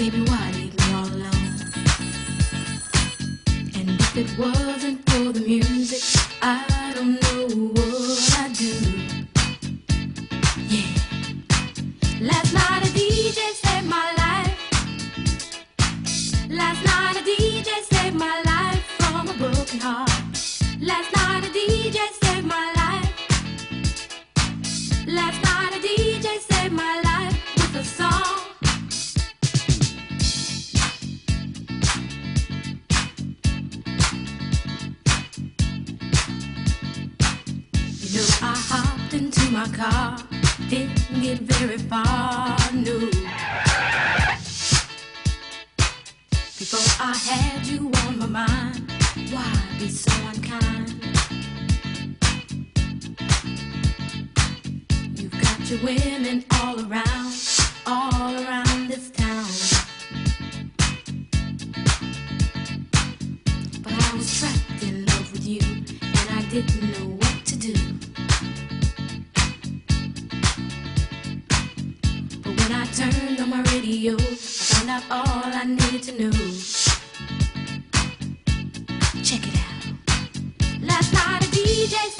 Baby, why leave me all alone? And if it wasn't Got your women all around, all around this town. But I was trapped in love with you, and I didn't know what to do. But when I turned on my radio, I found out all I needed to know. Check it out. Last night a DJ.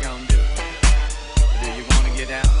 get down?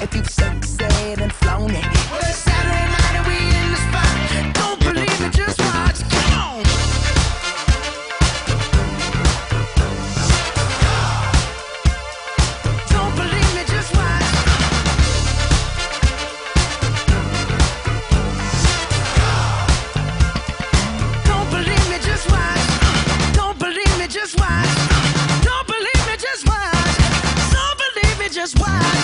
if you've sunset and flown it. Well, it's Saturday night and we in the spot. Don't believe just watch. Come on. Don't believe me, just watch. Don't believe me, just watch. Don't believe me, just watch. Don't believe me, just watch. Don't believe me, just watch.